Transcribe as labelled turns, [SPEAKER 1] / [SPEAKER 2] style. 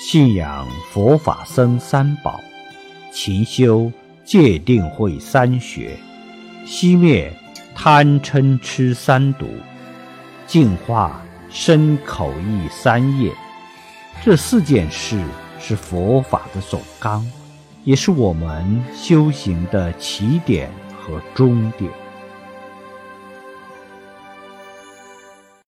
[SPEAKER 1] 信仰佛法僧三宝，勤修戒定慧三学，熄灭贪嗔痴三毒，净化身口意三业。这四件事是佛法的总纲，也是我们修行的起点和终点。